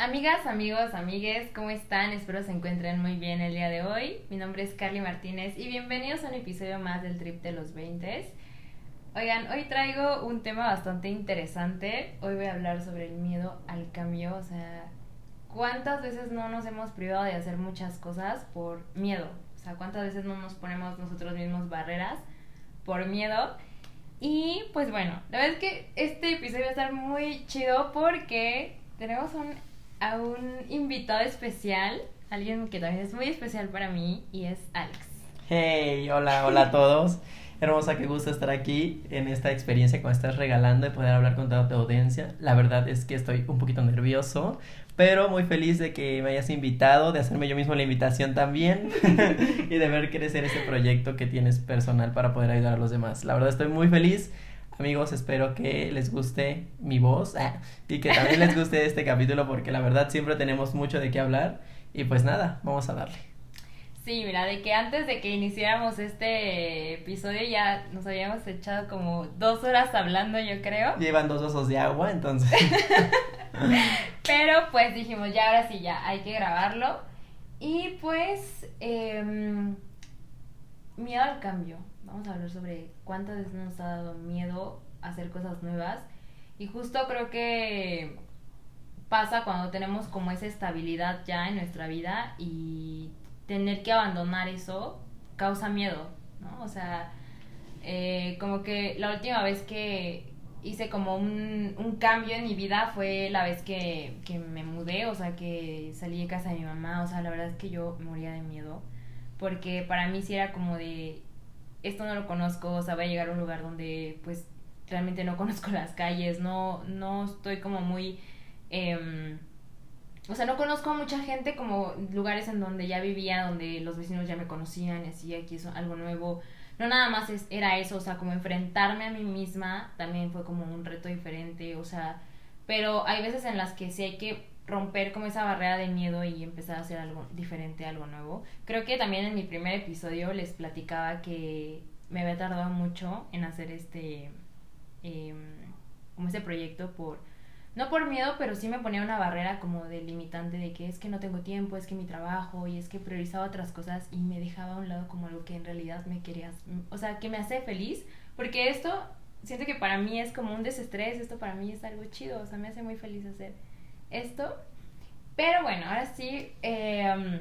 Amigas, amigos, amigues, ¿cómo están? Espero se encuentren muy bien el día de hoy. Mi nombre es Carly Martínez y bienvenidos a un episodio más del Trip de los 20. Oigan, hoy traigo un tema bastante interesante. Hoy voy a hablar sobre el miedo al cambio. O sea, ¿cuántas veces no nos hemos privado de hacer muchas cosas por miedo? O sea, ¿cuántas veces no nos ponemos nosotros mismos barreras por miedo? Y pues bueno, la verdad es que este episodio va a estar muy chido porque tenemos un a un invitado especial, alguien que también es muy especial para mí y es Alex. Hey, hola, hola a todos. Hermosa, qué gusto estar aquí en esta experiencia que me estás regalando y poder hablar con toda tu audiencia. La verdad es que estoy un poquito nervioso, pero muy feliz de que me hayas invitado, de hacerme yo mismo la invitación también y de ver crecer este proyecto que tienes personal para poder ayudar a los demás. La verdad estoy muy feliz Amigos, espero que les guste mi voz ah, y que también les guste este capítulo porque la verdad siempre tenemos mucho de qué hablar y pues nada, vamos a darle. Sí, mira, de que antes de que iniciáramos este episodio ya nos habíamos echado como dos horas hablando, yo creo. Llevan dos osos de agua, entonces. Pero pues dijimos, ya ahora sí, ya hay que grabarlo. Y pues, eh, miedo al cambio vamos a hablar sobre cuántas veces nos ha dado miedo hacer cosas nuevas. Y justo creo que pasa cuando tenemos como esa estabilidad ya en nuestra vida y tener que abandonar eso causa miedo, ¿no? O sea, eh, como que la última vez que hice como un, un, cambio en mi vida fue la vez que, que me mudé, o sea, que salí de casa de mi mamá, o sea, la verdad es que yo moría de miedo, porque para mí sí era como de, esto no lo conozco, o sea, voy a llegar a un lugar donde pues realmente no conozco las calles, no, no estoy como muy... Eh, o sea, no conozco a mucha gente como lugares en donde ya vivía, donde los vecinos ya me conocían y así, aquí es algo nuevo. No nada más es, era eso, o sea, como enfrentarme a mí misma también fue como un reto diferente, o sea, pero hay veces en las que sí hay que romper como esa barrera de miedo y empezar a hacer algo diferente, algo nuevo. Creo que también en mi primer episodio les platicaba que me había tardado mucho en hacer este, eh, como ese proyecto por, no por miedo, pero sí me ponía una barrera como de limitante de que es que no tengo tiempo, es que mi trabajo y es que priorizaba otras cosas y me dejaba a un lado como algo que en realidad me quería, o sea, que me hace feliz, porque esto siento que para mí es como un desestrés, esto para mí es algo chido, o sea, me hace muy feliz hacer esto. Pero bueno, ahora sí, eh,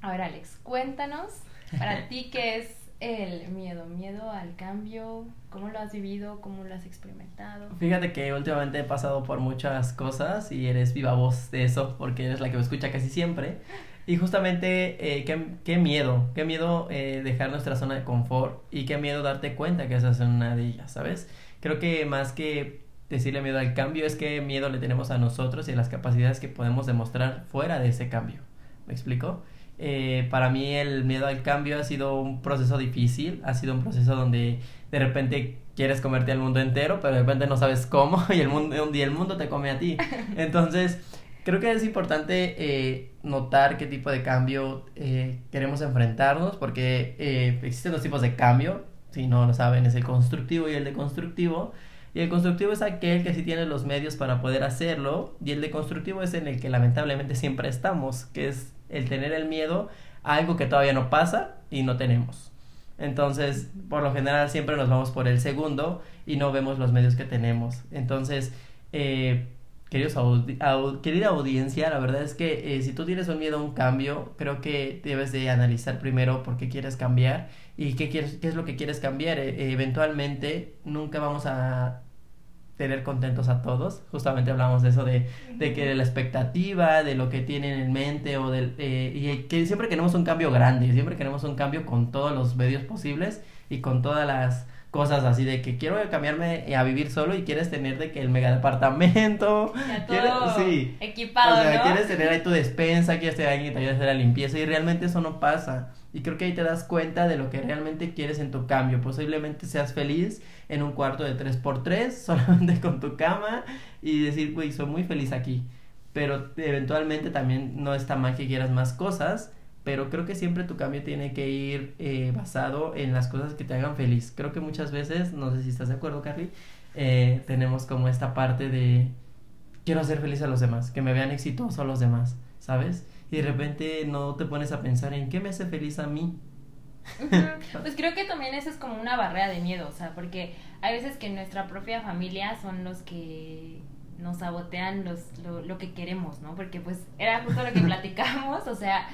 a ver Alex, cuéntanos para ti qué es el miedo, miedo al cambio, cómo lo has vivido, cómo lo has experimentado. Fíjate que últimamente he pasado por muchas cosas y eres viva voz de eso porque eres la que me escucha casi siempre. Y justamente, eh, qué, qué, miedo, qué miedo eh, dejar nuestra zona de confort y qué miedo darte cuenta que esa es una de ellas, ¿sabes? Creo que más que decirle miedo al cambio es que miedo le tenemos a nosotros y a las capacidades que podemos demostrar fuera de ese cambio. ¿Me explico? Eh, para mí el miedo al cambio ha sido un proceso difícil, ha sido un proceso donde de repente quieres comerte al mundo entero, pero de repente no sabes cómo y el mundo, un día el mundo te come a ti. Entonces, creo que es importante eh, notar qué tipo de cambio eh, queremos enfrentarnos, porque existen dos tipos de cambio, si no lo saben, es el constructivo y el deconstructivo. Y el constructivo es aquel que sí tiene los medios para poder hacerlo. Y el deconstructivo es en el que lamentablemente siempre estamos, que es el tener el miedo a algo que todavía no pasa y no tenemos. Entonces, por lo general siempre nos vamos por el segundo y no vemos los medios que tenemos. Entonces, eh, queridos querida audiencia, la verdad es que eh, si tú tienes un miedo a un cambio, creo que debes de analizar primero por qué quieres cambiar y qué, quieres, qué es lo que quieres cambiar. Eh, eventualmente nunca vamos a tener contentos a todos. Justamente hablamos de eso, de, de que la expectativa, de lo que tienen en mente, o del, eh, y que siempre queremos un cambio grande, siempre queremos un cambio con todos los medios posibles y con todas las cosas así de que quiero cambiarme a vivir solo y quieres tener de que el mega departamento sí, equipado, o sea, quieres tener ahí tu despensa, quieres tener alguien que te ayude a hacer la limpieza y realmente eso no pasa. Y creo que ahí te das cuenta de lo que realmente quieres en tu cambio. Posiblemente seas feliz en un cuarto de 3x3, solamente con tu cama y decir, güey, soy muy feliz aquí. Pero eventualmente también no está mal que quieras más cosas, pero creo que siempre tu cambio tiene que ir eh, basado en las cosas que te hagan feliz. Creo que muchas veces, no sé si estás de acuerdo, Carly, eh, tenemos como esta parte de quiero hacer feliz a los demás, que me vean exitoso a los demás, ¿sabes? Y de repente no te pones a pensar en qué me hace feliz a mí. Pues creo que también eso es como una barrera de miedo, o sea, porque hay veces que nuestra propia familia son los que nos sabotean los, lo, lo que queremos, ¿no? Porque pues era justo lo que platicamos, o sea,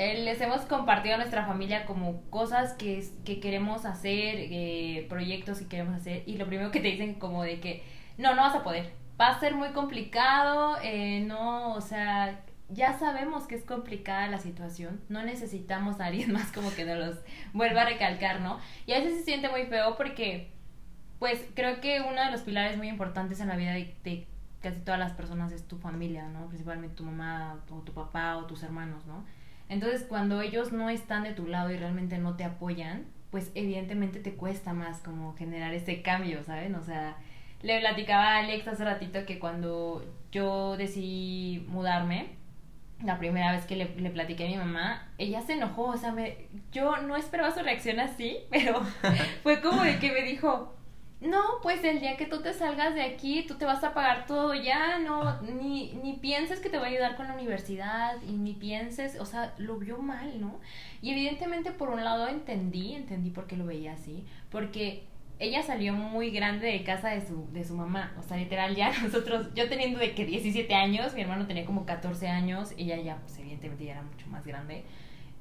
les hemos compartido a nuestra familia como cosas que, que queremos hacer, eh, proyectos que queremos hacer, y lo primero que te dicen como de que, no, no vas a poder, va a ser muy complicado, eh, no, o sea, ya sabemos que es complicada la situación, no necesitamos a alguien más como que nos los vuelva a recalcar, ¿no? Y a veces se siente muy feo porque, pues, creo que uno de los pilares muy importantes en la vida de, de casi todas las personas es tu familia, ¿no? Principalmente tu mamá o tu papá o tus hermanos, ¿no? Entonces, cuando ellos no están de tu lado y realmente no te apoyan, pues evidentemente te cuesta más como generar ese cambio, ¿saben? O sea, le platicaba a Alex hace ratito que cuando yo decidí mudarme, la primera vez que le, le platiqué a mi mamá, ella se enojó, o sea, me, yo no esperaba su reacción así, pero fue como de que me dijo, no, pues el día que tú te salgas de aquí, tú te vas a pagar todo ya, no, ni, ni pienses que te va a ayudar con la universidad, y ni pienses, o sea, lo vio mal, ¿no? Y evidentemente por un lado entendí, entendí por qué lo veía así, porque ella salió muy grande de casa de su, de su mamá, o sea, literal ya nosotros, yo teniendo de que 17 años, mi hermano tenía como 14 años, ella ya, pues evidentemente ya era mucho más grande,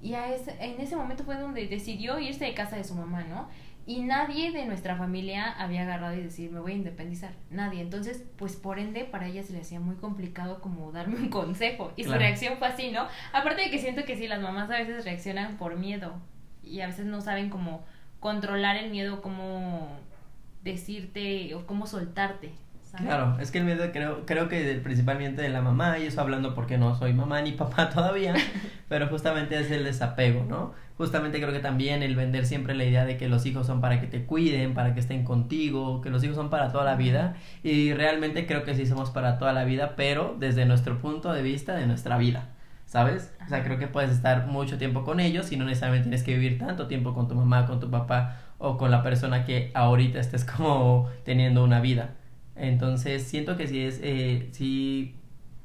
y a ese, en ese momento fue donde decidió irse de casa de su mamá, ¿no? Y nadie de nuestra familia había agarrado y decir, me voy a independizar. Nadie. Entonces, pues por ende, para ella se le hacía muy complicado como darme un consejo. Y su reacción fue así, ¿no? Aparte de que siento que sí, las mamás a veces reaccionan por miedo. Y a veces no saben cómo controlar el miedo, cómo decirte o cómo soltarte. Claro, es que el miedo creo, creo que principalmente de la mamá, y eso hablando porque no soy mamá ni papá todavía, pero justamente es el desapego, ¿no? Justamente creo que también el vender siempre la idea de que los hijos son para que te cuiden, para que estén contigo, que los hijos son para toda la vida, y realmente creo que sí somos para toda la vida, pero desde nuestro punto de vista de nuestra vida. ¿Sabes? O sea, creo que puedes estar mucho tiempo con ellos y no necesariamente tienes que vivir tanto tiempo con tu mamá, con tu papá o con la persona que ahorita estés como teniendo una vida. Entonces, siento que sí es, eh, sí,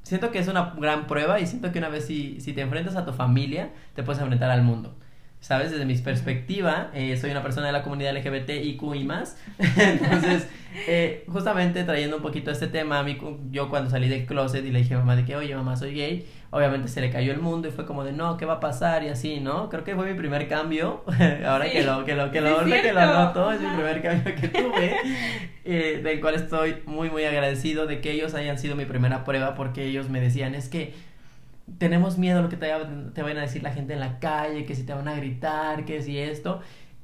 siento que es una gran prueba y siento que una vez si, si te enfrentas a tu familia, te puedes enfrentar al mundo. ¿Sabes? Desde mi perspectiva, eh, soy una persona de la comunidad LGBT y más. Entonces, eh, justamente trayendo un poquito este tema, a mí, yo cuando salí del closet y le dije a mamá de que, oye, mamá, soy gay, obviamente se le cayó el mundo y fue como de, no, ¿qué va a pasar? Y así, ¿no? Creo que fue mi primer cambio, ahora que lo, que lo, que lo, que lo noto, es mi primer cambio que tuve, eh, del cual estoy muy, muy agradecido de que ellos hayan sido mi primera prueba porque ellos me decían, es que tenemos miedo a lo que te, te vayan a decir la gente en la calle, que si te van a gritar, que si esto.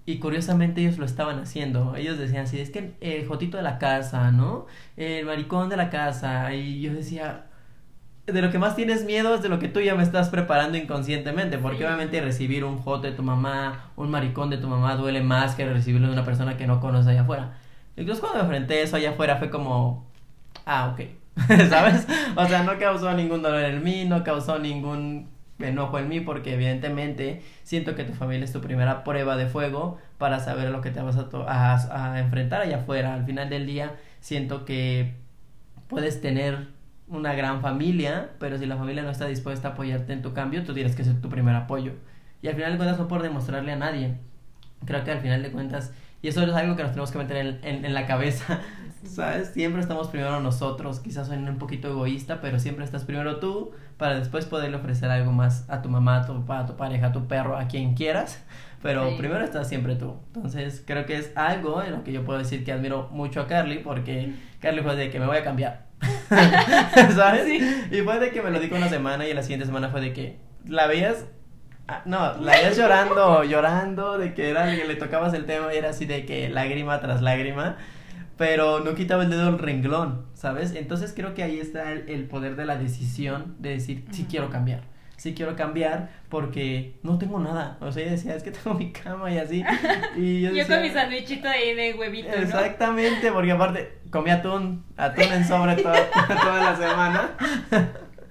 Y curiosamente ellos lo estaban haciendo. Ellos decían así, es que el jotito de la casa, ¿no? El maricón de la casa. Y yo decía, de lo que más tienes miedo es de lo que tú ya me estás preparando inconscientemente. Porque obviamente recibir un jote de tu mamá, un maricón de tu mamá duele más que recibirlo de una persona que no conoce allá afuera. Incluso cuando me enfrenté eso allá afuera fue como, ah, ok ¿sabes? O sea, no causó ningún dolor en mí, no causó ningún enojo en mí porque evidentemente siento que tu familia es tu primera prueba de fuego para saber lo que te vas a, a, enfrentar allá afuera. Al final del día siento que puedes tener una gran familia, pero si la familia no está dispuesta a apoyarte en tu cambio, tú tienes que ser tu primer apoyo. Y al final de cuentas no por demostrarle a nadie. Creo que al final de cuentas, y eso es algo que nos tenemos que meter en, en, en la cabeza, ¿Sabes? Siempre estamos primero nosotros. Quizás soy un poquito egoísta, pero siempre estás primero tú para después poderle ofrecer algo más a tu mamá, a tu papá, a tu pareja, a tu perro, a quien quieras. Pero primero estás siempre tú. Entonces creo que es algo en lo que yo puedo decir que admiro mucho a Carly porque Carly fue de que me voy a cambiar. ¿Sabes? Y fue de que me lo dijo una semana y la siguiente semana fue de que la veías ah, no, la veías llorando, llorando, de que era que le tocabas el tema y era así de que lágrima tras lágrima pero no quitaba el dedo del renglón, ¿sabes? Entonces creo que ahí está el, poder de la decisión de decir, sí quiero cambiar, sí quiero cambiar porque no tengo nada. O sea, ella decía, es que tengo mi cama y así. Y yo, con mi sandwichito ahí de huevito. Exactamente, porque aparte comía atún, atún en sobre toda, toda la semana.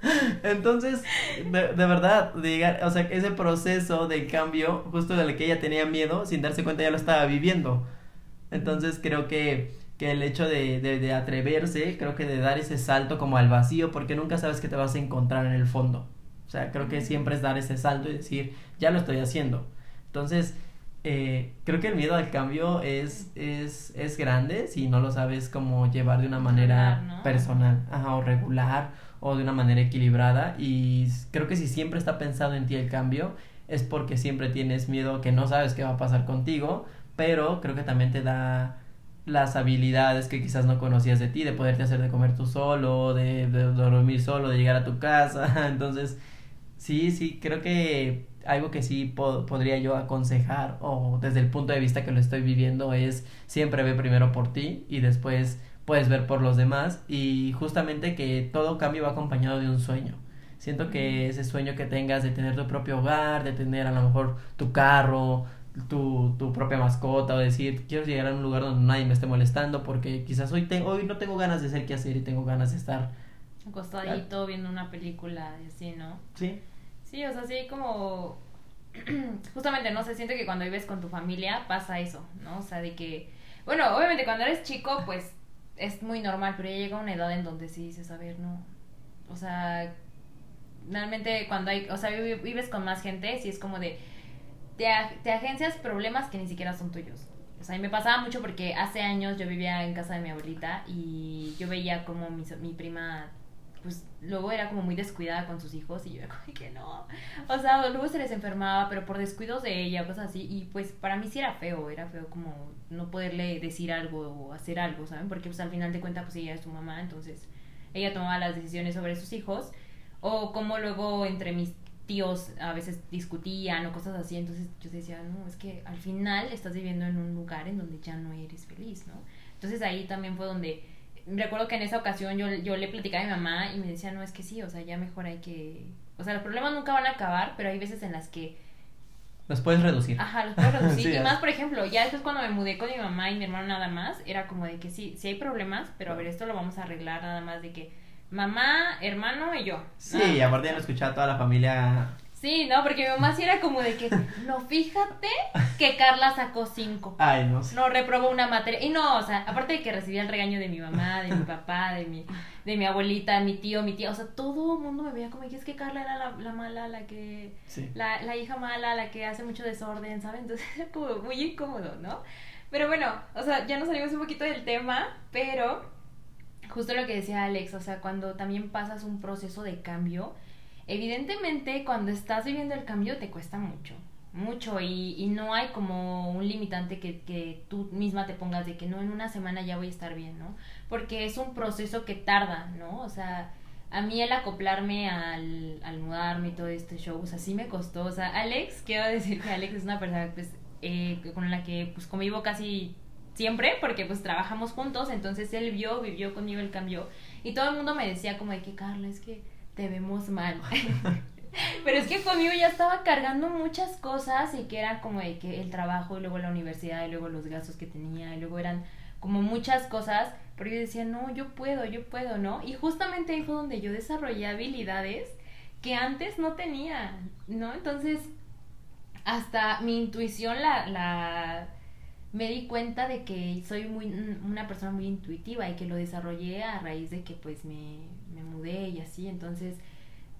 Entonces, de, de, verdad, diga, o sea, ese proceso del cambio, justo del que ella tenía miedo, sin darse cuenta ya lo estaba viviendo. Entonces creo que que el hecho de, de, de atreverse, creo que de dar ese salto como al vacío, porque nunca sabes qué te vas a encontrar en el fondo. O sea, creo que siempre es dar ese salto y decir, ya lo estoy haciendo. Entonces, eh, creo que el miedo al cambio es, es, es grande si no lo sabes cómo llevar de una manera personal ajá, o regular o de una manera equilibrada y creo que si siempre está pensado en ti el cambio es porque siempre tienes miedo que no sabes qué va a pasar contigo, pero creo que también te da las habilidades que quizás no conocías de ti, de poderte hacer de comer tú solo, de, de dormir solo, de llegar a tu casa, entonces sí, sí, creo que algo que sí podría yo aconsejar o desde el punto de vista que lo estoy viviendo es siempre ve primero por ti y después puedes ver por los demás y justamente que todo cambio va acompañado de un sueño. Siento que ese sueño que tengas de tener tu propio hogar, de tener a lo mejor tu carro, tu, tu propia mascota o decir quiero llegar a un lugar donde nadie me esté molestando porque quizás hoy, te, hoy no tengo ganas de hacer qué hacer y tengo ganas de estar acostadito viendo una película y así, ¿no? Sí. Sí, o sea, sí como justamente, no se siente que cuando vives con tu familia pasa eso, ¿no? O sea, de que, bueno, obviamente cuando eres chico, pues es muy normal, pero ya llega una edad en donde sí dices, a ver, no, o sea, realmente cuando hay, o sea, vives con más gente, sí es como de, te, te agencias problemas que ni siquiera son tuyos. O sea, y me pasaba mucho porque hace años yo vivía en casa de mi abuelita y yo veía como mi, mi prima pues luego era como muy descuidada con sus hijos y yo era como que no. O sea, luego se les enfermaba, pero por descuidos de ella, cosas así. Y pues para mí sí era feo, era feo como no poderle decir algo o hacer algo, ¿saben? Porque pues al final de cuentas pues ella es su mamá, entonces ella tomaba las decisiones sobre sus hijos. O como luego entre mis tíos a veces discutían o cosas así, entonces yo decía, no, es que al final estás viviendo en un lugar en donde ya no eres feliz, ¿no? Entonces ahí también fue donde recuerdo que en esa ocasión yo, yo le platicaba a mi mamá y me decía, no, es que sí, o sea, ya mejor hay que... O sea, los problemas nunca van a acabar, pero hay veces en las que... Los puedes reducir. Ajá, los puedes reducir. y más, por ejemplo, ya después cuando me mudé con mi mamá y mi hermano nada más, era como de que sí, sí hay problemas, pero a ver, esto lo vamos a arreglar nada más de que mamá, hermano y yo. Sí, y aparte ya no escuchaba a toda la familia Sí, no, porque mi mamá sí era como de que, no, fíjate que Carla sacó cinco. Ay, no No, reprobó una materia. Y no, o sea, aparte de que recibía el regaño de mi mamá, de mi papá, de mi, de mi abuelita, mi tío, mi tía, o sea, todo el mundo me veía como que es que Carla era la, la mala, la que, la, la hija mala, la que hace mucho desorden, ¿saben? Entonces era como muy incómodo, ¿no? Pero bueno, o sea, ya nos salimos un poquito del tema, pero justo lo que decía Alex, o sea, cuando también pasas un proceso de cambio, Evidentemente, cuando estás viviendo el cambio te cuesta mucho, mucho y, y no hay como un limitante que, que, tú misma te pongas de que no, en una semana ya voy a estar bien, ¿no? Porque es un proceso que tarda, ¿no? O sea, a mí el acoplarme al, al mudarme y todo este show, o sea, sí me costó, o sea, Alex, quiero decir que Alex es una persona pues, eh, con la que pues convivo casi siempre porque pues trabajamos juntos, entonces él vio, vivió conmigo el cambio y todo el mundo me decía como de que Carla, es que te vemos mal. Pero es que conmigo ya estaba cargando muchas cosas y que era como de que el trabajo y luego la universidad y luego los gastos que tenía y luego eran como muchas cosas, pero yo decía, no, yo puedo, yo puedo, ¿no? Y justamente ahí fue donde yo desarrollé habilidades que antes no tenía, ¿no? Entonces, hasta mi intuición la, la me di cuenta de que soy muy una persona muy intuitiva y que lo desarrollé a raíz de que pues me, me mudé y así, entonces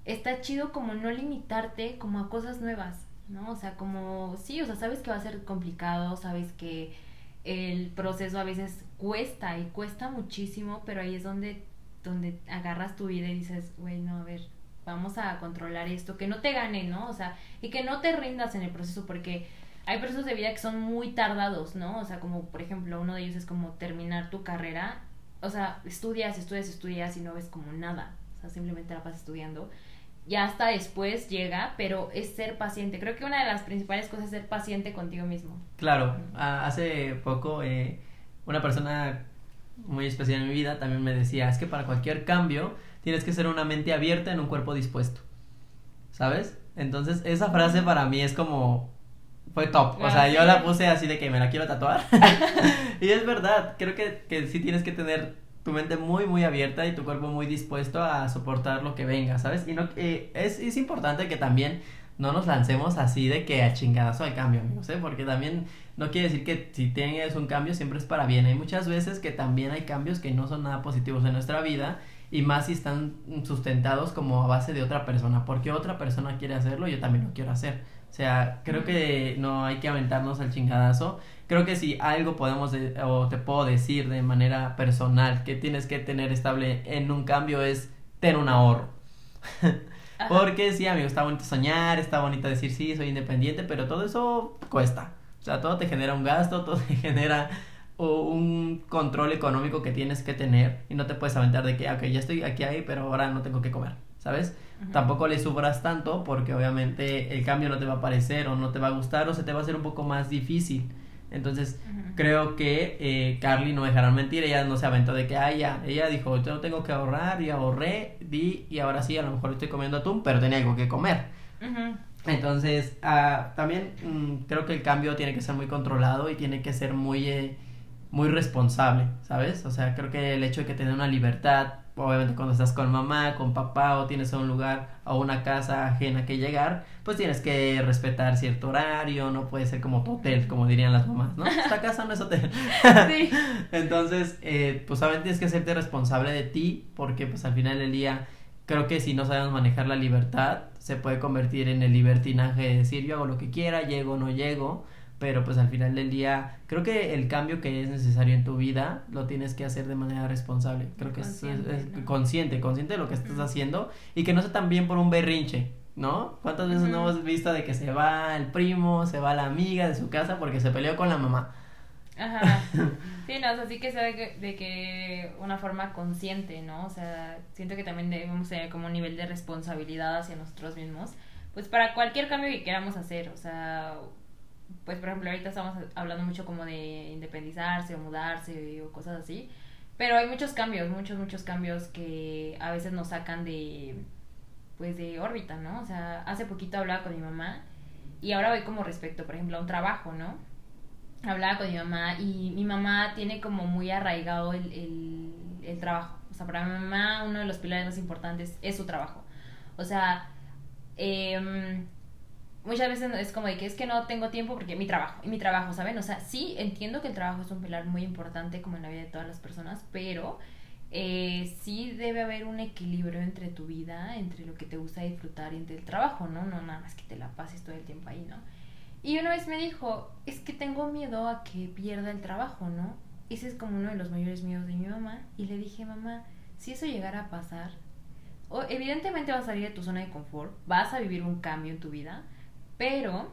está chido como no limitarte como a cosas nuevas, ¿no? O sea, como sí, o sea, sabes que va a ser complicado, sabes que el proceso a veces cuesta y cuesta muchísimo, pero ahí es donde donde agarras tu vida y dices, bueno, a ver, vamos a controlar esto, que no te gane, ¿no? O sea, y que no te rindas en el proceso porque hay procesos de vida que son muy tardados, ¿no? O sea, como por ejemplo, uno de ellos es como terminar tu carrera o sea, estudias, estudias, estudias y no ves como nada. O sea, simplemente la pasas estudiando. Ya hasta después llega, pero es ser paciente. Creo que una de las principales cosas es ser paciente contigo mismo. Claro, hace poco eh, una persona muy especial en mi vida también me decía, es que para cualquier cambio tienes que ser una mente abierta en un cuerpo dispuesto. ¿Sabes? Entonces esa frase para mí es como fue top. O sea, yo la puse así de que me la quiero tatuar. y es verdad, creo que, que sí tienes que tener tu mente muy, muy abierta y tu cuerpo muy dispuesto a soportar lo que venga, ¿sabes? Y no, eh, es, es importante que también no nos lancemos así de que a chingadazo al cambio, amigos, ¿eh? Porque también no quiere decir que si tienes un cambio siempre es para bien. Hay muchas veces que también hay cambios que no son nada positivos en nuestra vida y más si están sustentados como a base de otra persona. Porque otra persona quiere hacerlo, yo también lo quiero hacer. O sea, creo que no hay que aventarnos al chingadazo. Creo que si algo podemos o te puedo decir de manera personal que tienes que tener estable en un cambio es tener un ahorro. Porque sí, amigo, está bonito soñar, está bonito decir sí, soy independiente, pero todo eso cuesta. O sea, todo te genera un gasto, todo te genera un control económico que tienes que tener y no te puedes aventar de que, ok, ya estoy aquí ahí, pero ahora no tengo que comer, ¿sabes? Tampoco le sufras tanto porque obviamente el cambio no te va a parecer o no te va a gustar o se te va a hacer un poco más difícil. Entonces, creo que eh, Carly no dejará mentir, ella no se aventó de que, ah, ya, ella dijo, yo tengo que ahorrar y ahorré, di, y ahora sí, a lo mejor estoy comiendo atún, pero tenía algo que comer. Entonces, ah, también mm, creo que el cambio tiene que ser muy controlado y tiene que ser muy, eh, muy responsable, ¿sabes? O sea, creo que el hecho de que tener una libertad obviamente cuando estás con mamá, con papá o tienes un lugar o una casa ajena que llegar, pues tienes que respetar cierto horario, no puede ser como tu hotel, como dirían las mamás, ¿no? Esta casa no es hotel. Sí. Entonces, eh, pues obviamente tienes que hacerte responsable de ti porque pues al final del día creo que si no sabemos manejar la libertad, se puede convertir en el libertinaje de decir yo hago lo que quiera, llego o no llego pero pues al final del día creo que el cambio que es necesario en tu vida lo tienes que hacer de manera responsable creo que es, consciente consciente de lo que estás haciendo y que no sea también por un berrinche ¿no? ¿Cuántas veces no hemos visto de que se va el primo, se va la amiga de su casa porque se peleó con la mamá? Ajá. Sí, no, o sea, sí que sea de que, de que una forma consciente, ¿no? O sea, siento que también debemos tener como un nivel de responsabilidad hacia nosotros mismos, pues para cualquier cambio que queramos hacer, o sea, pues por ejemplo ahorita estamos hablando mucho como de independizarse o mudarse o cosas así, pero hay muchos cambios, muchos, muchos cambios que a veces nos sacan de, pues de órbita, ¿no? O sea, hace poquito hablaba con mi mamá y ahora voy como respecto, por ejemplo, a un trabajo, ¿no? Hablaba con mi mamá y mi mamá tiene como muy arraigado el, el, el trabajo. O sea, para mi mamá uno de los pilares más importantes es su trabajo. O sea, eh, muchas veces es como de que es que no tengo tiempo porque mi trabajo, y mi trabajo, ¿saben? O sea, sí entiendo que el trabajo es un pilar muy importante como en la vida de todas las personas, pero eh, sí debe haber un equilibrio entre tu vida, entre lo que te gusta disfrutar y entre el trabajo, ¿no? No nada más que te la pases todo el tiempo ahí, ¿no? Y una vez me dijo, es que tengo miedo a que pierda el trabajo, ¿no? Ese es como uno de los mayores miedos de mi mamá. Y le dije, mamá, si eso llegara a pasar, evidentemente vas a salir de tu zona de confort, vas a vivir un cambio en tu vida, pero,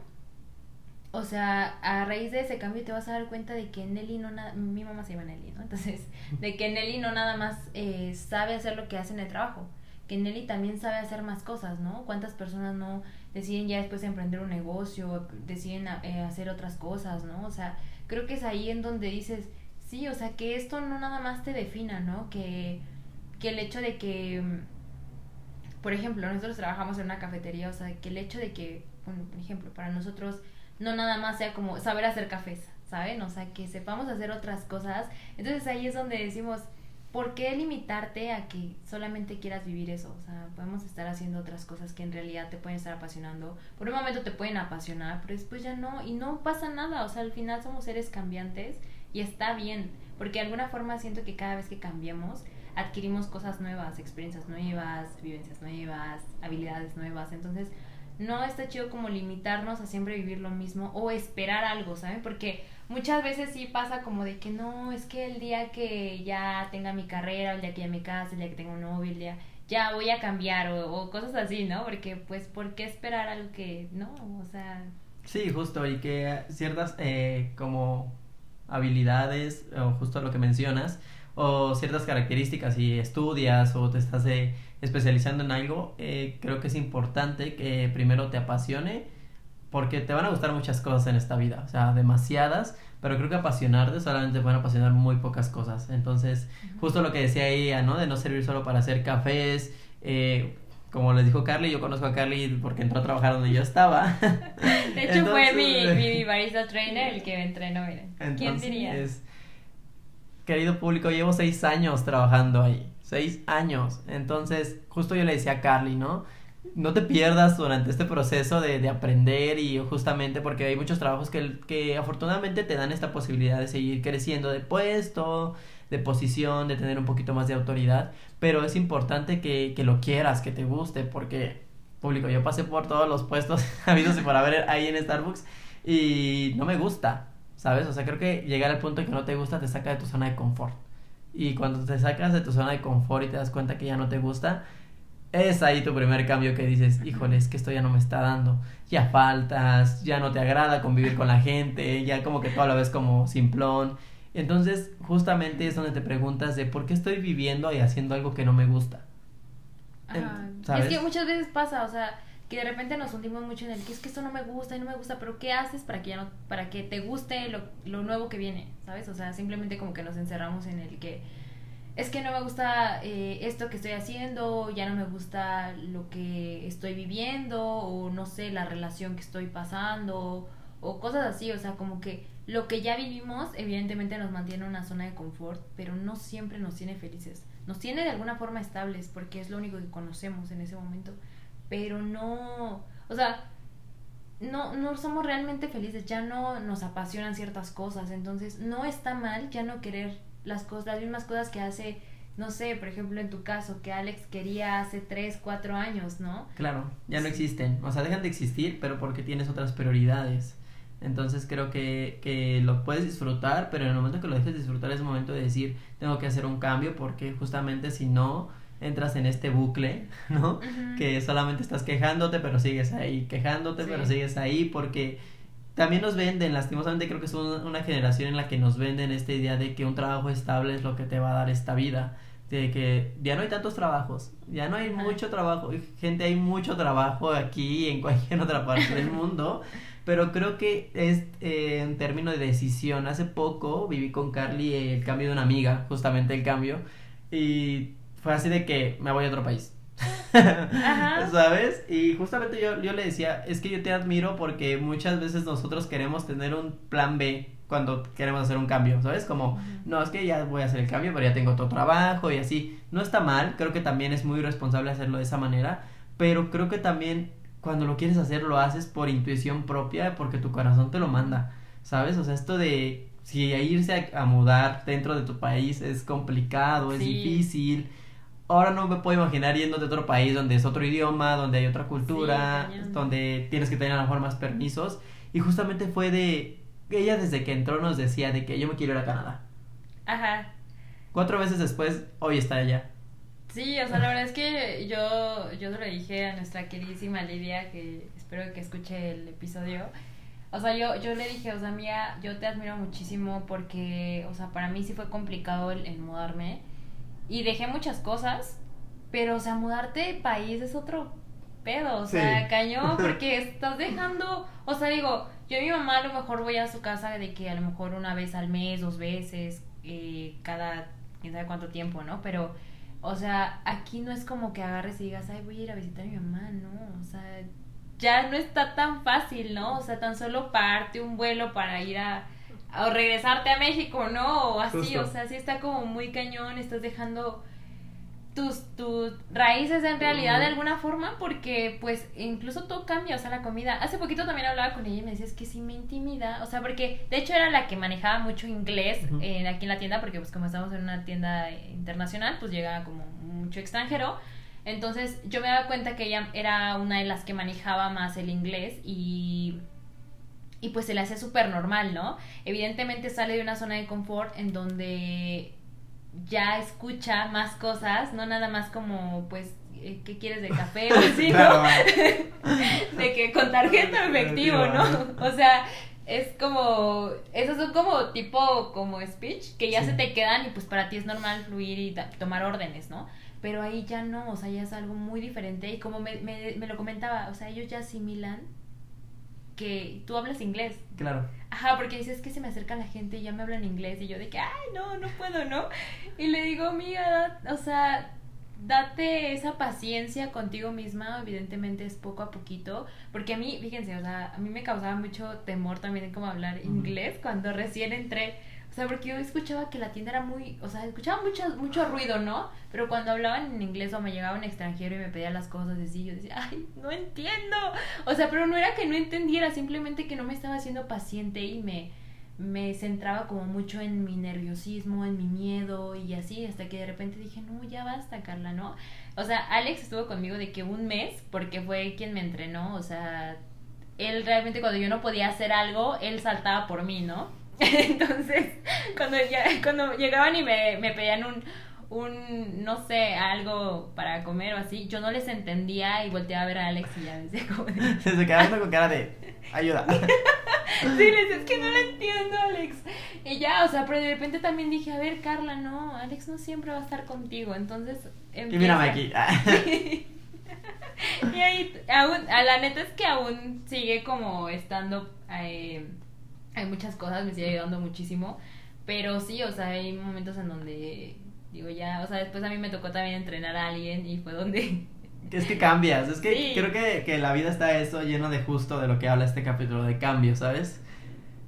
o sea, a raíz de ese cambio te vas a dar cuenta de que Nelly no nada, mi mamá se llama Nelly, ¿no? Entonces, de que Nelly no nada más eh, sabe hacer lo que hace en el trabajo, que Nelly también sabe hacer más cosas, ¿no? ¿Cuántas personas no deciden ya después emprender un negocio, deciden eh, hacer otras cosas, ¿no? O sea, creo que es ahí en donde dices, sí, o sea, que esto no nada más te defina, ¿no? Que, que el hecho de que, por ejemplo, nosotros trabajamos en una cafetería, o sea, que el hecho de que por ejemplo, para nosotros no nada más sea como saber hacer cafés, ¿saben? O sea, que sepamos hacer otras cosas. Entonces ahí es donde decimos, ¿por qué limitarte a que solamente quieras vivir eso? O sea, podemos estar haciendo otras cosas que en realidad te pueden estar apasionando. Por un momento te pueden apasionar, pero después ya no, y no pasa nada. O sea, al final somos seres cambiantes y está bien, porque de alguna forma siento que cada vez que cambiamos, adquirimos cosas nuevas, experiencias nuevas, vivencias nuevas, habilidades nuevas. Entonces, no está chido como limitarnos a siempre vivir lo mismo o esperar algo, ¿saben? Porque muchas veces sí pasa como de que no, es que el día que ya tenga mi carrera, el día que ya me case, el día que tenga un novio, el día ya voy a cambiar o, cosas así, ¿no? Porque pues, ¿por qué esperar algo que no? O sea... Sí, justo, y que ciertas eh, como habilidades, o justo lo que mencionas, o ciertas características, si estudias o te estás... Eh, especializando en algo, eh, creo que es importante que primero te apasione, porque te van a gustar muchas cosas en esta vida, o sea, demasiadas, pero creo que apasionarte solamente te van a apasionar muy pocas cosas. Entonces, justo lo que decía ella, ¿no? De no servir solo para hacer cafés, eh, como les dijo Carly, yo conozco a Carly porque entró a trabajar donde yo estaba. De hecho, fue mi, mi, barista trainer el que me entrenó, miren. ¿Quién diría? Querido público, llevo seis años trabajando ahí seis años. Entonces, justo yo le decía a Carly, ¿no? no te pierdas durante este proceso de, de, aprender y justamente porque hay muchos trabajos que, que afortunadamente te dan esta posibilidad de seguir creciendo de puesto, de posición, de tener un poquito más de autoridad, pero es importante que, que lo quieras, que te guste, porque público, yo pasé por todos los puestos habidos y por haber ahí en Starbucks y no me gusta, ¿sabes? O sea, creo que llegar al punto que no te gusta te saca de tu zona de confort. Y cuando te sacas de tu zona de confort y te das cuenta que ya no te gusta, es ahí tu primer cambio que dices, híjole, es que esto ya no me está dando. Ya faltas, ya no te agrada convivir con la gente, ya como que todo lo ves como simplón. Entonces, justamente es donde te preguntas de por qué estoy viviendo y haciendo algo que no me gusta. Es que muchas veces pasa, o sea, que de repente nos hundimos mucho en el que es que esto no me gusta y no me gusta, pero ¿qué haces para que ya no, para que te guste lo, lo nuevo que viene? ¿Sabes? O sea, simplemente como que nos encerramos en el que es que no me gusta eh, esto que estoy haciendo, ya no me gusta lo que estoy viviendo, o no sé, la relación que estoy pasando, o cosas así, o sea, como que lo que ya vivimos evidentemente nos mantiene en una zona de confort, pero no siempre nos tiene felices. Nos tiene de alguna forma estables, porque es lo único que conocemos en ese momento, pero no, o sea, no, no somos realmente felices, ya no nos apasionan ciertas cosas, entonces no está mal ya no querer las cosas, las mismas cosas que hace, no sé, por ejemplo en tu caso, que Alex quería hace 3, 4 años, ¿no? Claro, ya no existen, o sea, dejan de existir, pero porque tienes otras prioridades. Entonces creo que, que lo puedes disfrutar, pero en el momento que lo dejes disfrutar es el momento de decir, tengo que hacer un cambio porque justamente si no, entras en este bucle, ¿no? Que solamente estás quejándote, pero sigues ahí, quejándote, pero sigues ahí, porque también nos venden, lastimosamente creo que es una generación en la que nos venden esta idea de que un trabajo estable es lo que te va a dar esta vida, de que ya no hay tantos trabajos, ya no hay mucho trabajo, gente hay mucho trabajo aquí y en cualquier otra parte del mundo, pero creo que es eh, en términos de decisión, hace poco viví con Carly el cambio de una amiga, justamente el cambio, y fue así de que me voy a otro país. ¿Sabes? Y justamente yo, yo le decía, es que yo te admiro porque muchas veces nosotros queremos tener un plan B cuando queremos hacer un cambio, ¿sabes? Como, no, es que ya voy a hacer el cambio, pero ya tengo otro trabajo y así. No está mal, creo que también es muy responsable hacerlo de esa manera, pero creo que también cuando lo quieres hacer lo haces por intuición propia porque tu corazón te lo manda, ¿sabes? O sea, esto de si irse a, mudar dentro de tu país es complicado, es difícil ahora no me puedo imaginar yendo de otro país donde es otro idioma, donde hay otra cultura, donde tienes que tener a lo mejor más permisos. Y justamente fue de. Ella desde que entró nos decía de que yo me quiero ir a Canadá. Ajá. Cuatro veces después, hoy está allá. Sí, o sea, la verdad es que yo, yo se lo dije a nuestra queridísima Lidia, que espero que escuche el episodio. O sea, yo, yo le dije, o sea, mía, yo te admiro muchísimo porque, o sea, para mí sí fue complicado el mudarme y dejé muchas cosas, pero, o sea, mudarte de país es otro pedo, o sea, cañón, porque estás dejando, o sea, digo, yo y mi mamá a lo mejor voy a su casa de que a lo mejor una vez al mes, dos veces, eh, cada, quién sabe cuánto tiempo, ¿no? Pero, o sea, aquí no es como que agarres y digas, ay, voy a ir a visitar a mi mamá, no, o sea, ya no está tan fácil, ¿no? O sea, tan solo parte un vuelo para ir a o regresarte a México, ¿no? O así, o sea, sí está como muy cañón, estás dejando tus, tus raíces en realidad de alguna forma porque pues incluso todo cambia, o sea, la comida. Hace poquito también hablaba con ella y me decía, es que sí me intimida, o sea, porque de hecho era la que manejaba mucho inglés eh, aquí en la tienda porque pues como estamos en una tienda internacional, pues llega como mucho extranjero. Entonces yo me daba cuenta que ella era una de las que manejaba más el inglés y y pues se le hace súper normal, ¿no? Evidentemente sale de una zona de confort en donde ya escucha más cosas, no nada más como, pues, eh, ¿qué quieres de café? O así, ¿no? de que con tarjeta efectivo, ¿no? O sea, es como, esos son como tipo, como speech, que ya se te quedan y pues para ti es normal fluir y tomar órdenes, ¿no? Pero ahí ya no, o sea, ya es algo muy diferente y como me, me, me lo comentaba, o sea, ellos ya asimilan que tú hablas inglés. Claro. Ajá, porque dices que se me acerca la gente y ya me hablan inglés y yo de que, ay, no, no puedo, ¿no? Y le digo, amiga, o sea, date esa paciencia contigo misma, evidentemente es poco a poquito, porque a mí, fíjense, o sea, a mí me causaba mucho temor también como hablar inglés cuando recién entré. O sea, porque yo escuchaba que la tienda era muy, o sea, escuchaba mucho, mucho ruido, ¿no? Pero cuando hablaban en inglés o me llegaba un extranjero y me pedía las cosas así, yo decía, ay, no entiendo. O sea, pero no era que no entendiera, simplemente que no me estaba haciendo paciente y me, me centraba como mucho en mi nerviosismo, en mi miedo y así, hasta que de repente dije, no, ya basta, Carla, ¿no? O sea, Alex estuvo conmigo de que un mes, porque fue quien me entrenó, o sea, él realmente cuando yo no podía hacer algo, él saltaba por mí, ¿no? Entonces, cuando, ya, cuando llegaban y me, me pedían un, un, no sé, algo para comer o así, yo no les entendía y volteaba a ver a Alex y ya decía como Se quedaba con cara de, ayuda. sí, les es que no lo entiendo, Alex. Y ya, o sea, pero de repente también dije, a ver, Carla, no, Alex no siempre va a estar contigo, entonces... Empieza... Y mírame aquí. y ahí, aún, a la neta es que aún sigue como estando... Eh, hay muchas cosas, me sigue ayudando muchísimo. Pero sí, o sea, hay momentos en donde digo ya, o sea, después a mí me tocó también entrenar a alguien y fue donde... Es que cambias, es que creo que, que la vida está eso lleno de justo de lo que habla este capítulo, de cambios, ¿sabes?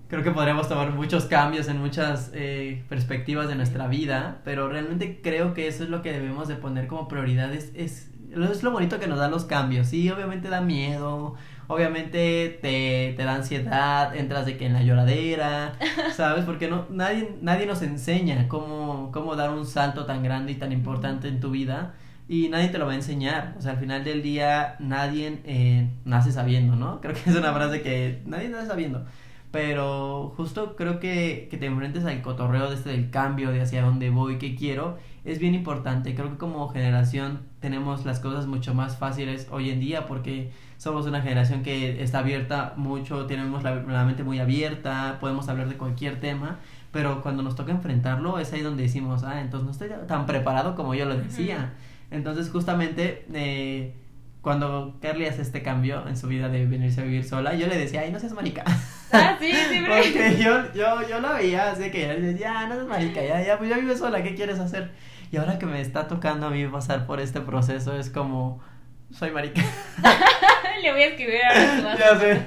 Creo que podríamos tomar muchos cambios en muchas eh, perspectivas de nuestra vida, pero realmente creo que eso es lo que debemos de poner como prioridades, es, es lo bonito que nos dan los cambios, sí, obviamente da miedo, obviamente te, te da ansiedad, entras de que en la lloradera, ¿sabes? Porque no, nadie, nadie nos enseña cómo, cómo dar un salto tan grande y tan importante en tu vida y nadie te lo va a enseñar. O sea, al final del día nadie eh, nace sabiendo, ¿no? Creo que es una frase que nadie nace sabiendo. Pero justo creo que, que te enfrentes al cotorreo de este del cambio, de hacia dónde voy, qué quiero, es bien importante. Creo que como generación tenemos las cosas mucho más fáciles hoy en día porque somos una generación que está abierta mucho, tenemos la, mente muy abierta, podemos hablar de cualquier tema, pero cuando nos toca enfrentarlo es ahí donde decimos, ah, entonces no estoy tan preparado como yo lo decía. Entonces justamente eh, cuando Carly hace este cambio en su vida de venirse a vivir sola, yo le decía, ay, no seas marica. Ah, sí, sí, Porque yo, yo, yo la veía, así que yo ya, no seas marica, ya, ya, pues ya vives sola, ¿qué quieres hacer? Y ahora que me está tocando a mí pasar por este proceso, es como, soy marica. Le voy a escribir a Ya sé.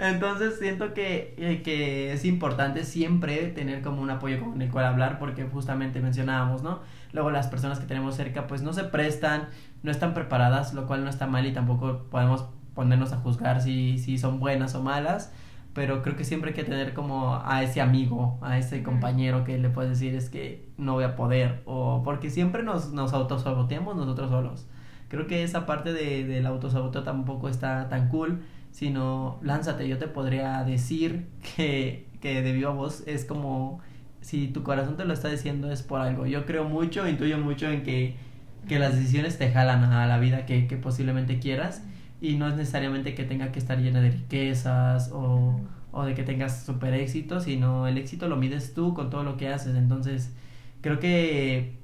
Entonces siento que, eh, que es importante siempre tener como un apoyo con el cual hablar porque justamente mencionábamos, ¿no? Luego las personas que tenemos cerca pues no se prestan, no están preparadas, lo cual no está mal y tampoco podemos ponernos a juzgar si, si son buenas o malas pero creo que siempre hay que tener como a ese amigo, a ese compañero que le puedes decir es que no voy a poder, o porque siempre nos, nos autosaboteamos nosotros solos creo que esa parte de, del autosaboteo tampoco está tan cool, sino lánzate, yo te podría decir que, que de viva voz es como si tu corazón te lo está diciendo es por algo. Yo creo mucho, intuyo mucho en que, que las decisiones te jalan a la vida que, que posiblemente quieras y no es necesariamente que tenga que estar llena de riquezas o, o de que tengas super éxito, sino el éxito lo mides tú con todo lo que haces. Entonces, creo que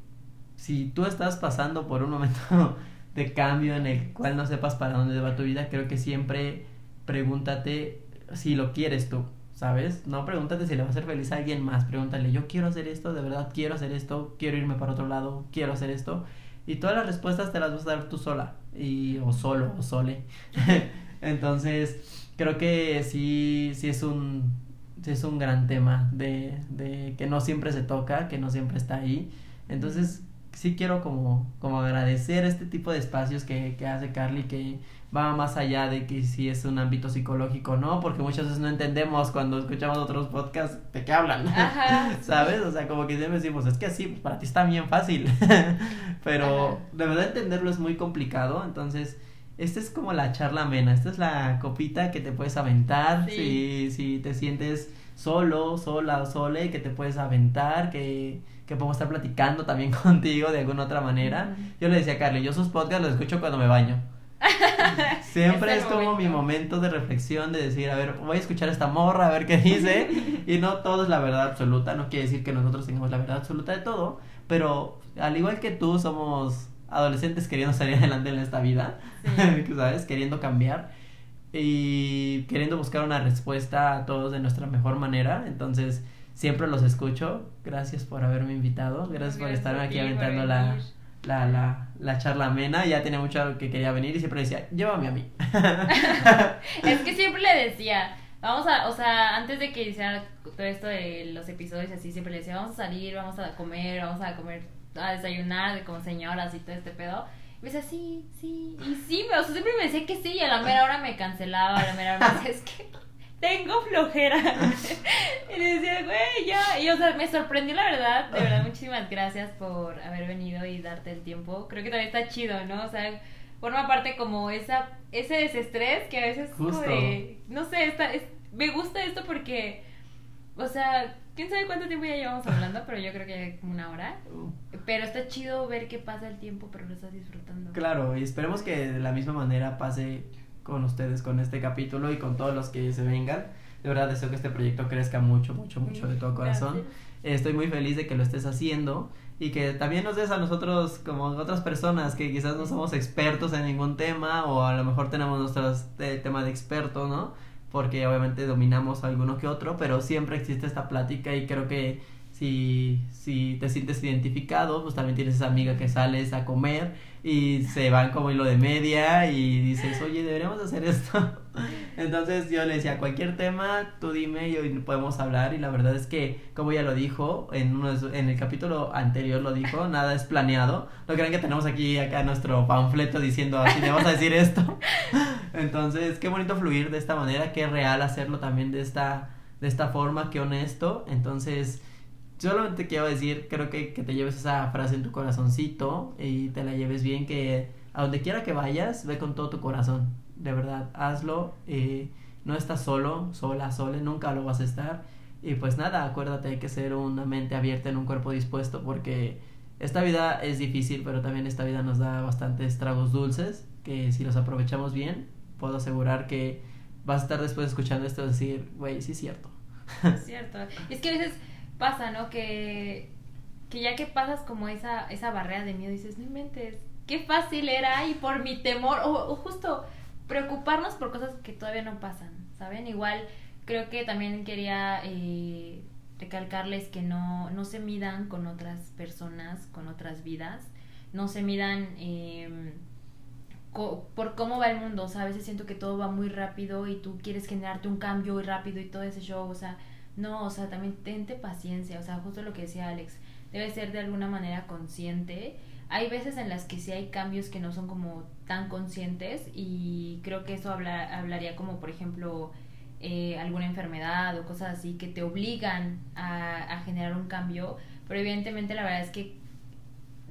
si tú estás pasando por un momento de cambio en el cual no sepas para dónde va tu vida, creo que siempre pregúntate si lo quieres tú, ¿sabes? No pregúntate si le va a hacer feliz a alguien más, pregúntale, yo quiero hacer esto, de verdad quiero hacer esto, quiero irme para otro lado, quiero hacer esto. Y todas las respuestas te las vas a dar tú sola, y, o solo, o sole. Entonces, creo que sí, sí es un, sí es un gran tema de, de que no siempre se toca, que no siempre está ahí. Entonces, sí quiero como, como agradecer este tipo de espacios que, que hace Carly, que va más allá de que si es un ámbito psicológico no, porque muchas veces no entendemos cuando escuchamos otros podcasts de qué hablan, ¿sabes? O sea, como que siempre decimos, es que así, pues para ti está bien fácil, pero de verdad entenderlo es muy complicado, entonces... Esta es como la charla amena, esta es la copita que te puedes aventar si, si te sientes solo, sola o sole, que te puedes aventar, que, que podemos estar platicando también contigo de alguna otra manera. Yo le decía a Carly, yo sus podcasts los escucho cuando me baño. Siempre es, como mi momento de reflexión, de decir, a ver, voy a escuchar a esta morra, a ver qué dice. y no todo es la verdad absoluta, no quiere decir que nosotros tengamos la verdad absoluta de todo, pero al igual que tú somos adolescentes queriendo salir adelante en esta vida, ¿sabes? Queriendo cambiar y queriendo buscar una respuesta a todos de nuestra mejor manera. Entonces, siempre los escucho. Gracias por haberme invitado. Gracias, por estar aquí aventando la, la, la, la, charla amena. Ya tenía mucho que quería venir y siempre decía, llévame a mí. es que siempre le decía, vamos a, o sea, antes de que hiciera todo esto de los episodios así, siempre le decía, vamos a salir, vamos a comer, vamos a comer, a desayunar de como señoras y todo este pedo. Y me decía, sí, sí, y sí, o sea, siempre me decía que sí, y a la mera hora me cancelaba, a la mera hora me decía, es que tengo flojera. y le decía, güey, ya. Y o sea, me sorprendió la verdad. De verdad, muchísimas gracias por haber venido y darte el tiempo. Creo que también está chido, ¿no? O sea, forma parte como esa ese desestrés que a veces como de, no sé, está, es, me gusta esto porque, o sea, quién sabe cuánto tiempo ya llevamos hablando, pero yo creo que como una hora. Uh. Pero está chido ver que pasa el tiempo, pero lo estás disfrutando. Claro, y esperemos que de la misma manera pase con ustedes con este capítulo y con todos los que se vengan. De verdad deseo que este proyecto crezca mucho, mucho, mucho de todo corazón. Estoy muy feliz de que lo estés haciendo y que también nos des a nosotros como otras personas que quizás no somos expertos en ningún tema o a lo mejor tenemos nuestro eh, tema de experto, ¿no? Porque obviamente dominamos alguno que otro, pero siempre existe esta plática y creo que si, si te sientes identificado, pues también tienes esa amiga que sales a comer y se van como hilo de media y dices, oye, deberíamos hacer esto. Entonces yo le decía, cualquier tema, tú dime y hoy podemos hablar y la verdad es que, como ya lo dijo, en, uno en el capítulo anterior lo dijo, nada es planeado. No crean que tenemos aquí acá nuestro panfleto diciendo, así le vamos a decir esto. Entonces, qué bonito fluir de esta manera, qué real hacerlo también de esta, de esta forma, qué honesto. Entonces, solamente quiero decir, creo que, que te lleves esa frase en tu corazoncito y te la lleves bien, que a donde quiera que vayas, ve con todo tu corazón, de verdad, hazlo, eh, no estás solo, sola, sola, nunca lo vas a estar. Y pues nada, acuérdate, hay que ser una mente abierta en un cuerpo dispuesto porque esta vida es difícil, pero también esta vida nos da bastantes tragos dulces que si los aprovechamos bien, puedo asegurar que vas a estar después escuchando esto y decir, güey, sí es cierto. Es cierto. es que a veces pasa, ¿no? Que, que ya que pasas como esa, esa barrera de miedo, dices, no inventes, qué fácil era y por mi temor, o, justo preocuparnos por cosas que todavía no pasan, ¿saben? Igual creo que también quería eh, recalcarles que no, no se midan con otras personas, con otras vidas, no se midan em, por cómo va el mundo, o sea, a veces siento que todo va muy rápido y tú quieres generarte un cambio rápido y todo ese show, o sea, no, o sea, también tente paciencia, o sea, justo lo que decía Alex, debe ser de alguna manera consciente. Hay veces en las que sí hay cambios que no son como tan conscientes y creo que eso habla, hablaría como, por ejemplo, eh, alguna enfermedad o cosas así que te obligan a, a generar un cambio, pero evidentemente la verdad es que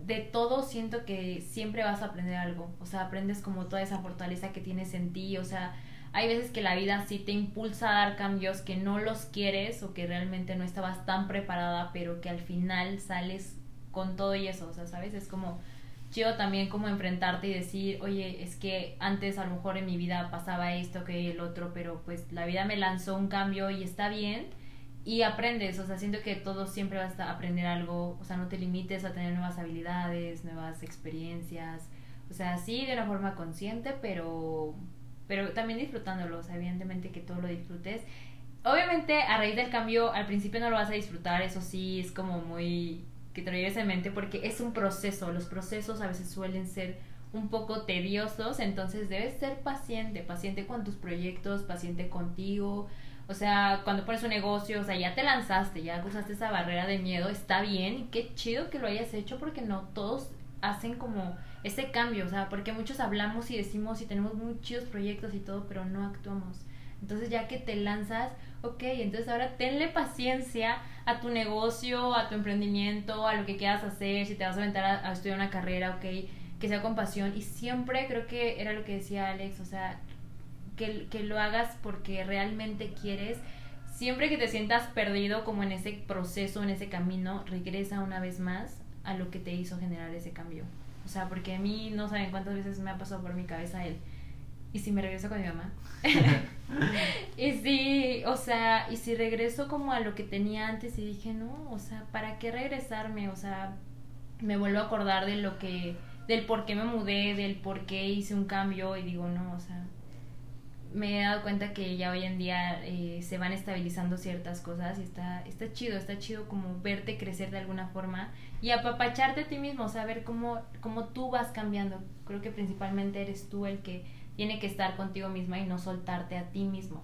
de todo siento que siempre vas a aprender algo, o sea, aprendes como toda esa fortaleza que tienes en ti, o sea, hay veces que la vida sí te impulsa a dar cambios que no los quieres o que realmente no estabas tan preparada, pero que al final sales con todo y eso, o sea, ¿sabes? Es como chido también como enfrentarte y decir, oye, es que antes a lo mejor en mi vida pasaba esto que el otro, pero pues la vida me lanzó un cambio y está bien y aprendes, o sea, siento que todo siempre vas a aprender algo, o sea, no te limites a tener nuevas habilidades, nuevas experiencias, o sea, sí de una forma consciente, pero pero también disfrutándolo, o sea, evidentemente que todo lo disfrutes. Obviamente, a raíz del cambio, al principio no lo vas a disfrutar, eso sí, es como muy que te lo lleves en mente porque es un proceso, los procesos a veces suelen ser un poco tediosos, entonces debes ser paciente, paciente con tus proyectos, paciente contigo, o sea, cuando pones un negocio, o sea, ya te lanzaste, ya cruzaste esa barrera de miedo, está bien, y qué chido que lo hayas hecho porque no todos hacen como ese cambio, o sea, porque muchos hablamos y decimos y tenemos muy chidos proyectos y todo, pero no actuamos. Entonces ya que te lanzas, ok, entonces ahora tenle paciencia a tu negocio, a tu emprendimiento, a lo que quieras hacer, si te vas a aventar a, estudiar una carrera, ok, que sea con pasión. Y siempre creo que era lo que decía Alex, o sea, que, que lo hagas porque realmente quieres. Siempre que te sientas perdido como en ese proceso, en ese camino, regresa una vez más a lo que te hizo generar ese cambio. O sea, porque a mí no saben cuántas veces me ha pasado por mi cabeza él. ¿Y si me regreso con mi mamá? y si, o sea, y si regreso como a lo que tenía antes y dije, no, o sea, ¿para qué regresarme? O sea, me vuelvo a acordar de lo que, del por qué me mudé, del por qué hice un cambio y digo, no, o sea, me he dado cuenta que ya hoy en día eh, se van estabilizando ciertas cosas y está, está chido, está chido como verte crecer de alguna forma y apapacharte a ti mismo, saber cómo, cómo tú vas cambiando. Creo que principalmente eres tú el que tiene que estar contigo misma y no soltarte a ti mismo.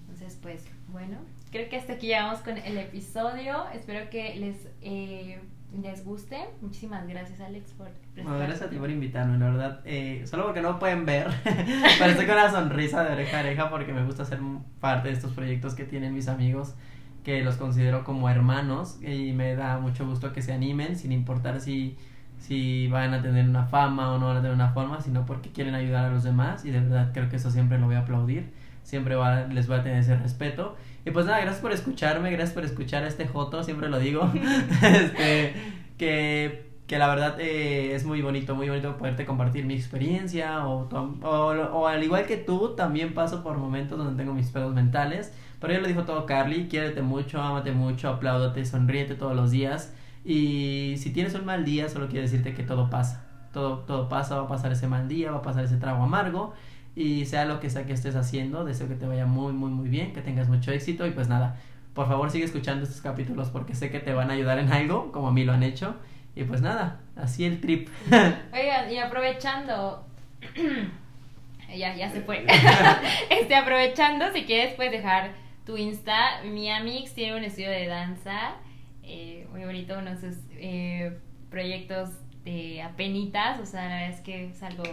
Entonces, pues bueno, creo que hasta aquí llegamos con el episodio. Espero que les, eh, les guste. Muchísimas gracias, Alex, por bueno, gracias a ti por invitarme, la verdad. Eh, solo porque no pueden ver, pero estoy con una sonrisa de oreja a oreja porque me gusta ser parte de estos proyectos que tienen mis amigos que los considero como hermanos y me da mucho gusto que se animen sin importar si si van a tener una fama o no van a tener una forma, sino porque quieren ayudar a los demás y de verdad creo que eso siempre lo voy a aplaudir, siempre va, les voy a tener ese respeto. Y pues nada, gracias por escucharme, gracias por escuchar a este Joto, siempre lo digo, este, que, que la verdad eh, es muy bonito, muy bonito poderte compartir mi experiencia o, o, o, al igual que tú, también paso por momentos donde tengo mis pedos mentales, pero ya lo dijo todo Carly, quiérete mucho, ámate mucho, apláudate, sonríete todos los días y si tienes un mal día, solo quiero decirte que todo pasa. Todo, todo pasa, va a pasar ese mal día, va a pasar ese trago amargo. Y sea lo que sea que estés haciendo, deseo que te vaya muy, muy, muy bien, que tengas mucho éxito. Y pues nada, por favor sigue escuchando estos capítulos porque sé que te van a ayudar en algo, como a mí lo han hecho. Y pues nada, así el trip. Oigan, y aprovechando, ya, ya se fue. este, aprovechando, si quieres puedes dejar tu Insta. Mi Amix tiene un estudio de danza eh, muy bonito, unos eh, proyectos de apenitas, o sea, la verdad es que es algo...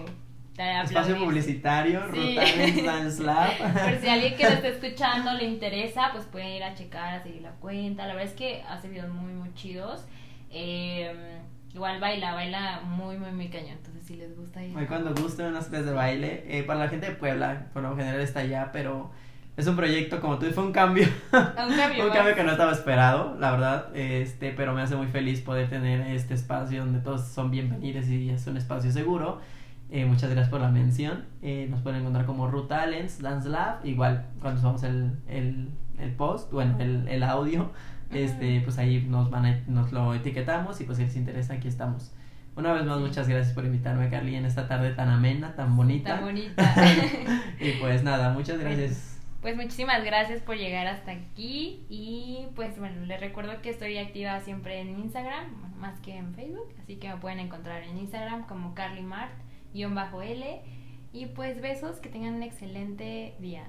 Espacio publicitario, sí. Dance Lab. Por si alguien que lo esté escuchando le interesa, pues pueden ir a checar, a seguir la cuenta. La verdad es que hace videos muy, muy chidos. Eh, igual baila, baila muy, muy, muy cañón. Entonces, si les gusta ir. cuando gusten unas clases de baile. Eh, para la gente de Puebla, por lo general está allá, pero es un proyecto, como tú fue un cambio. Un cambio. un cambio que no estaba esperado, la verdad. Este, pero me hace muy feliz poder tener este espacio donde todos son bienvenidos y es un espacio seguro. Eh, muchas gracias por la mención. Eh, nos pueden encontrar como Root Talents, Dance Lab. Igual cuando subamos el, el, el post, bueno, el, el audio, este, pues ahí nos van a, nos lo etiquetamos y pues si les interesa aquí estamos. Una vez más, muchas gracias por invitarme, Carly, en esta tarde tan amena, tan bonita. Tan bonita. y pues nada, muchas gracias. Pues muchísimas gracias por llegar hasta aquí y pues bueno, les recuerdo que estoy activa siempre en Instagram, más que en Facebook, así que me pueden encontrar en Instagram como carlymart-l y pues besos, que tengan un excelente día.